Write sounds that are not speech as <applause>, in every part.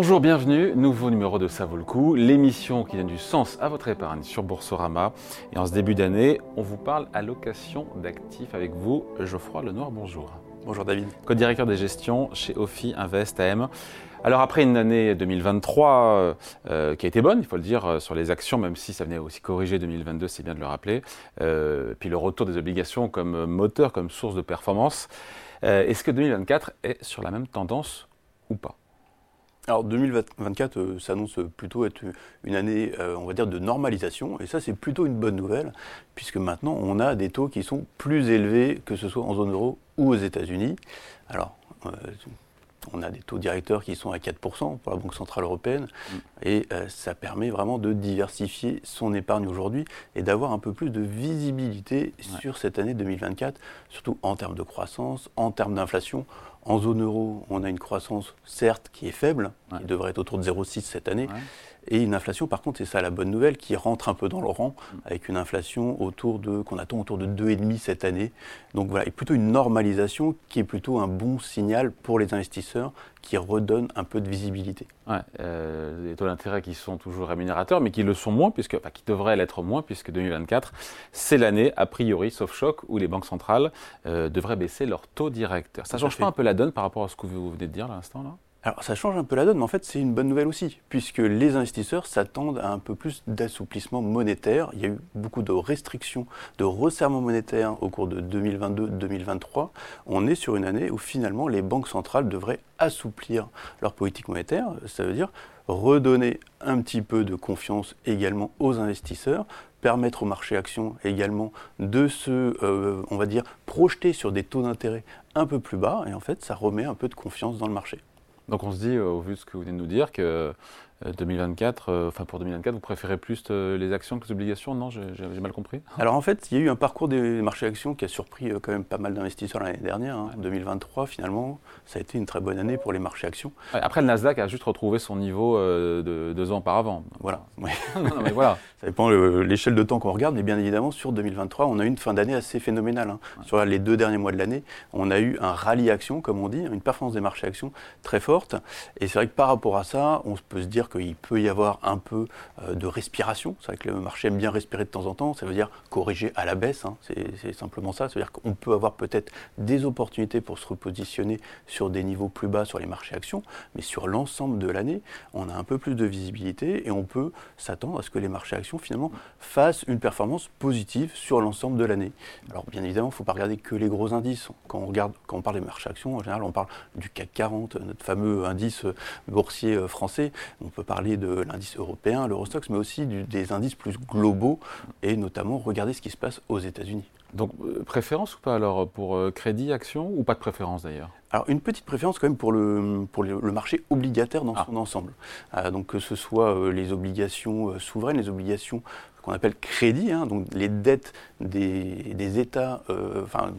Bonjour, bienvenue, nouveau numéro de Ça vaut le coup, l'émission qui donne du sens à votre épargne sur Boursorama. Et en ce début d'année, on vous parle allocation d'actifs avec vous, Geoffroy Lenoir, bonjour. Bonjour David. Co-directeur des gestions chez Ophi Invest AM. Alors après une année 2023 euh, qui a été bonne, il faut le dire, euh, sur les actions, même si ça venait aussi corriger 2022, c'est bien de le rappeler, euh, puis le retour des obligations comme moteur, comme source de performance, est-ce que 2024 est sur la même tendance ou pas? Alors 2024 euh, s'annonce plutôt être une année, euh, on va dire, de normalisation, et ça c'est plutôt une bonne nouvelle, puisque maintenant on a des taux qui sont plus élevés, que ce soit en zone euro ou aux États-Unis. Alors, euh, on a des taux directeurs qui sont à 4% pour la Banque Centrale Européenne, mm. et ça permet vraiment de diversifier son épargne aujourd'hui et d'avoir un peu plus de visibilité sur cette année 2024, surtout en termes de croissance, en termes d'inflation. En zone euro, on a une croissance certes qui est faible, qui devrait être autour de 0,6 cette année, et une inflation, par contre, c'est ça la bonne nouvelle, qui rentre un peu dans le rang, avec une inflation autour de qu'on attend autour de 2,5 cette année. Donc voilà, et plutôt une normalisation qui est plutôt un bon signal pour les investisseurs, qui redonne un peu de visibilité. Ouais, euh, des taux d'intérêt qui sont toujours rémunérateurs, mais qui le sont moins, puisque, enfin, qui devraient l'être moins, puisque 2024, c'est l'année, a priori, sauf choc, où les banques centrales euh, devraient baisser leur taux directeur. Ça ne change pas un peu la donne par rapport à ce que vous venez de dire à l'instant là? Alors ça change un peu la donne, mais en fait c'est une bonne nouvelle aussi, puisque les investisseurs s'attendent à un peu plus d'assouplissement monétaire. Il y a eu beaucoup de restrictions, de resserrement monétaire au cours de 2022-2023. On est sur une année où finalement les banques centrales devraient assouplir leur politique monétaire. Ça veut dire redonner un petit peu de confiance également aux investisseurs, permettre au marché actions également de se, euh, on va dire, projeter sur des taux d'intérêt un peu plus bas, et en fait ça remet un peu de confiance dans le marché. Donc on se dit, euh, au vu de ce que vous venez de nous dire, que 2024, euh, euh, enfin pour 2024, vous préférez plus les actions que les obligations? Non, j'ai mal compris. Alors en fait, il y a eu un parcours des marchés actions qui a surpris quand même pas mal d'investisseurs l'année dernière. Hein. 2023, finalement, ça a été une très bonne année pour les marchés actions. après, le Nasdaq a juste retrouvé son niveau de deux ans auparavant. Voilà. <laughs> mais voilà. ça dépend de l'échelle de temps qu'on regarde, mais bien évidemment, sur 2023, on a eu une fin d'année assez phénoménale. Hein. Sur les deux derniers mois de l'année, on a eu un rallye action, comme on dit, une performance des marchés actions très forte. Et c'est vrai que par rapport à ça, on peut se dire qu'il peut y avoir un peu euh, de respiration. C'est vrai que le marché aime bien respirer de temps en temps. Ça veut dire corriger à la baisse. Hein. C'est simplement ça. Ça veut dire qu'on peut avoir peut-être des opportunités pour se repositionner sur des niveaux plus bas sur les marchés actions. Mais sur l'ensemble de l'année, on a un peu plus de visibilité et on peut s'attendre à ce que les marchés actions finalement fassent une performance positive sur l'ensemble de l'année. Alors bien évidemment, il ne faut pas regarder que les gros indices. Quand on, parle des marchés actions, en général, on parle du CAC 40, notre fameux indice boursier euh, français. Peut parler de l'indice européen, l'Eurostox, mais aussi des indices plus globaux et notamment regarder ce qui se passe aux États-Unis. Donc euh, préférence ou pas alors pour euh, crédit, action ou pas de préférence d'ailleurs? Alors une petite préférence quand même pour le, pour le, marché obligataire dans ah. son ensemble. Euh, donc que ce soit les obligations souveraines, les obligations qu'on appelle crédit, hein, donc les dettes des, des États, enfin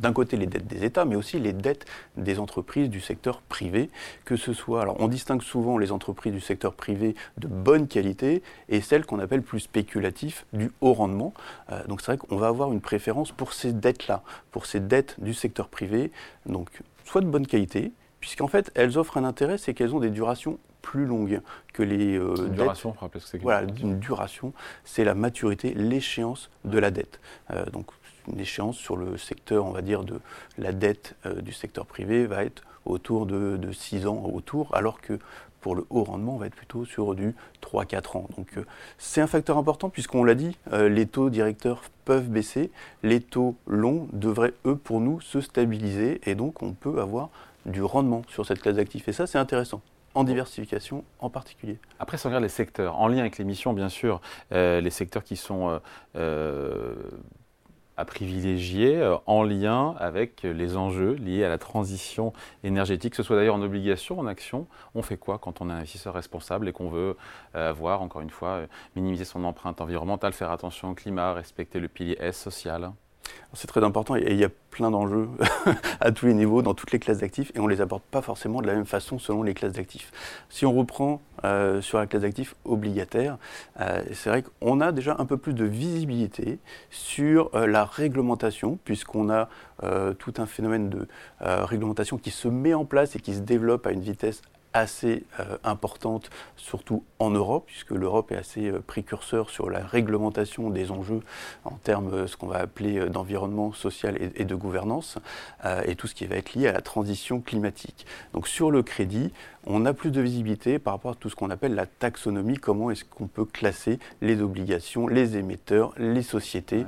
d'un côté les dettes des États, mais aussi les dettes des entreprises du secteur privé, que ce soit, alors on distingue souvent les entreprises du secteur privé de bonne qualité et celles qu'on appelle plus spéculatives du haut rendement. Euh, donc c'est vrai qu'on va avoir une préférence pour ces dettes-là, pour ces dettes du secteur privé, donc soit de bonne qualité, puisqu'en fait elles offrent un intérêt, c'est qu'elles ont des durations plus longues que les euh, une duration, ce que c'est. Voilà, une duration, c'est la maturité, l'échéance de la dette. Euh, donc une échéance sur le secteur, on va dire, de la dette euh, du secteur privé va être autour de, 6 ans autour, alors que pour le haut rendement, on va être plutôt sur du 3-4 ans. Donc euh, c'est un facteur important puisqu'on l'a dit, euh, les taux directeurs peuvent baisser, les taux longs devraient, eux, pour nous, se stabiliser et donc on peut avoir du rendement sur cette classe d'actifs. Et ça, c'est intéressant en diversification en particulier. Après, si regarde les secteurs, en lien avec l'émission, bien sûr, les secteurs qui sont à privilégier euh, en lien avec les enjeux liés à la transition énergétique, que ce soit d'ailleurs en obligation, en action. On fait quoi quand on est investisseur responsable et qu'on veut euh, avoir, encore une fois, euh, minimiser son empreinte environnementale, faire attention au climat, respecter le pilier S social? C'est très important et il y a plein d'enjeux <laughs> à tous les niveaux, dans toutes les classes d'actifs, et on ne les apporte pas forcément de la même façon selon les classes d'actifs. Si on reprend euh, sur la classe d'actifs obligataire, euh, c'est vrai qu'on a déjà un peu plus de visibilité sur euh, la réglementation, puisqu'on a tout un phénomène de réglementation qui se met en place et qui se développe à une vitesse assez euh, importante, surtout en Europe, puisque l'Europe est assez euh, précurseur sur la réglementation des enjeux en termes de ce qu'on va appeler d'environnement social et, de gouvernance, et tout ce qui va être lié à la transition climatique. Donc sur le crédit, on a plus de visibilité par rapport à tout ce qu'on appelle la taxonomie, comment est-ce qu'on peut classer les obligations, les émetteurs, les sociétés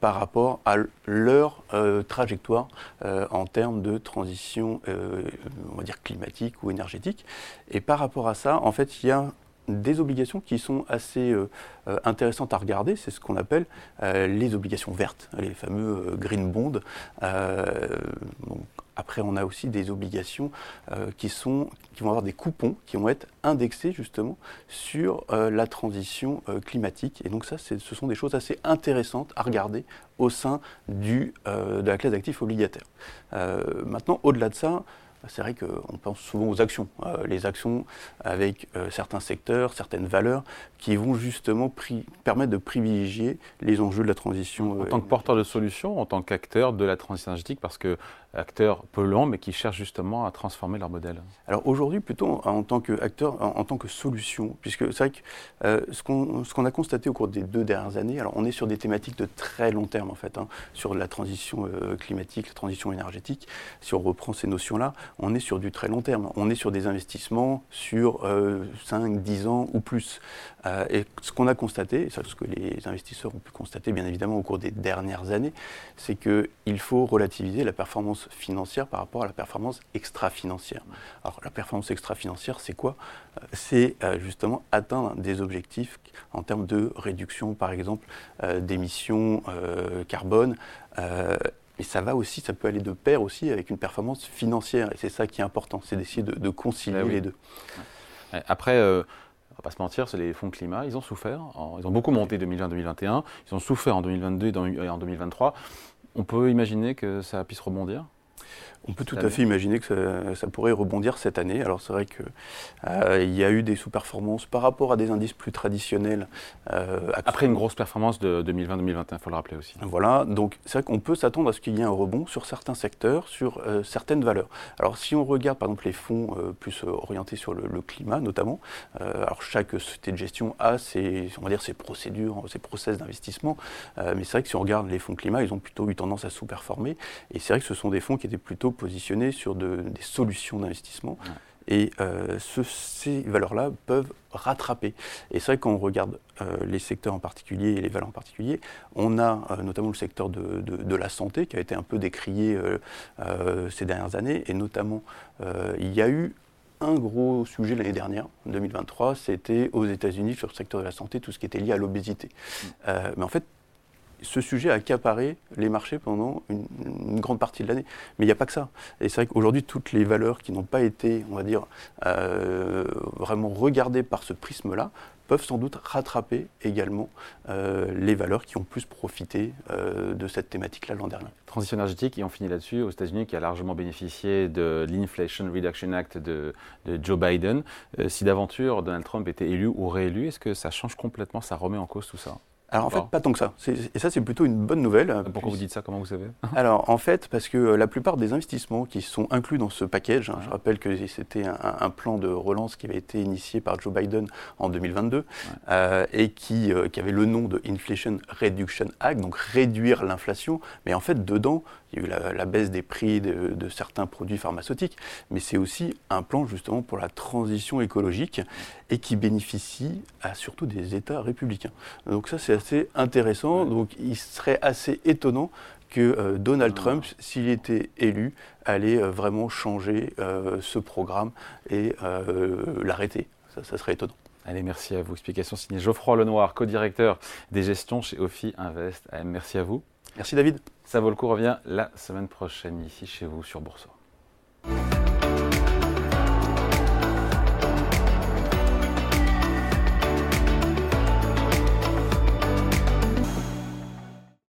par rapport à leur trajectoire en termes de transition, on va dire climatique ou énergétique. Et par rapport à ça, en fait, il y a des obligations qui sont assez euh, euh, intéressantes à regarder, c'est ce qu'on appelle euh, les obligations vertes, les fameux green bonds. Après, on a aussi des obligations qui, sont, qui vont avoir des coupons qui vont être indexés justement sur la transition climatique. Et donc ça, ce sont des choses assez intéressantes à regarder au sein du, de la classe d'actifs obligataires. maintenant, au-delà de ça, c'est vrai qu'on pense souvent aux actions. Euh, les actions avec euh, certains secteurs, certaines valeurs qui vont justement permettre de privilégier les enjeux de la transition. En tant que porteur de solutions, en tant qu'acteur de la transition énergétique, parce que acteurs polluants, mais qui cherchent justement à transformer leur modèle Alors aujourd'hui, plutôt en tant qu'acteur, en, en, tant que solution, puisque c'est vrai que euh, ce qu'on a constaté au cours des deux dernières années, alors on est sur des thématiques de très long terme en fait, hein, sur la transition euh, climatique, la transition énergétique, si on reprend ces notions-là, on est sur du très long terme. On est sur des investissements sur 5, euh, 10 ans ou plus. et ce qu'on a constaté, c'est ce que les investisseurs ont pu constater bien évidemment au cours des dernières années, c'est qu'il faut relativiser la performance financière par rapport à la performance extra-financière. Alors la performance extra-financière, c'est quoi? Euh, C'est euh, justement atteindre des objectifs en termes de réduction, par exemple, euh, d'émissions carbone. Et ça va aussi, ça peut aller de pair aussi avec une performance financière. Et c'est ça qui est important, c'est d'essayer de, concilier ben les deux. Après, on va pas se mentir, c'est les fonds climat, ils ont souffert. ils ont beaucoup monté 2020-2021, ils ont souffert en 2022 et en 2023. On peut imaginer que ça puisse rebondir on peut tout à fait imaginer que ça, pourrait rebondir cette année. Alors c'est vrai qu'il euh, y a eu des sous-performances par rapport à des indices plus traditionnels. Euh, Après une grosse performance de 2020-2021, il faut le rappeler aussi. Voilà, donc c'est vrai qu'on peut s'attendre à ce qu'il y ait un rebond sur certains secteurs, sur euh, certaines valeurs. Alors si on regarde par exemple les fonds plus orientés sur le, climat notamment, alors chaque société de gestion a ses, on va dire, ses procédures, ses process d'investissement, mais c'est vrai que si on regarde les fonds climat, ils ont plutôt eu tendance à sous-performer, et c'est vrai que ce sont des fonds qui étaient plutôt positionnés sur des solutions d'investissement. Et euh, ces valeurs-là peuvent rattraper. Et c'est vrai qu'on regarde euh, les secteurs en particulier et les valeurs en particulier, on a euh, notamment le secteur de, de, la santé qui a été un peu décrié ces dernières années. Et notamment, il y a eu un gros sujet l'année dernière, 2023, c'était aux États-Unis sur le secteur de la santé, tout ce qui était lié à l'obésité. Mm. mais en fait, ce sujet a accaparé les marchés pendant une, grande partie de l'année. Mais il n'y a pas que ça. Et c'est vrai qu'aujourd'hui, toutes les valeurs qui n'ont pas été, on va dire, euh, vraiment regardées par ce prisme-là, peuvent sans doute rattraper également euh, les valeurs qui ont plus profité euh, de cette thématique-là l'an dernier. Transition énergétique, et on finit là-dessus, aux États-Unis, qui a largement bénéficié de l'Inflation Reduction Act de, de Joe Biden. si d'aventure Donald Trump était élu ou réélu, est-ce que ça change complètement, ça remet en cause tout ça? Alors en fait, pas tant que ça. Et ça, c'est plutôt une bonne nouvelle. Euh, Pourquoi vous dites ça? Comment vous savez? <laughs> Alors en fait, parce que euh, la plupart des investissements qui sont inclus dans ce package, hein, je rappelle que c'était un, plan de relance qui avait été initié par Joe Biden en 2022 euh, et qui, qui, avait le nom de Inflation Reduction Act, donc réduire l'inflation. Mais en fait, dedans, il y a eu la, baisse des prix de, certains produits pharmaceutiques, mais c'est aussi un plan justement pour la transition écologique et qui bénéficie à surtout des États républicains. Donc ça c'est assez intéressant, donc il serait assez étonnant que euh, Donald ah. Trump, s'il était élu, allait euh, vraiment changer euh, ce programme et l'arrêter. Ça, ça serait étonnant. Allez, merci à vous. Explication signée Geoffroy Lenoir, co-directeur des gestions chez Ophi Invest. Merci à vous. Merci David. Ça vaut le coup revient la semaine prochaine ici chez vous sur Boursorama.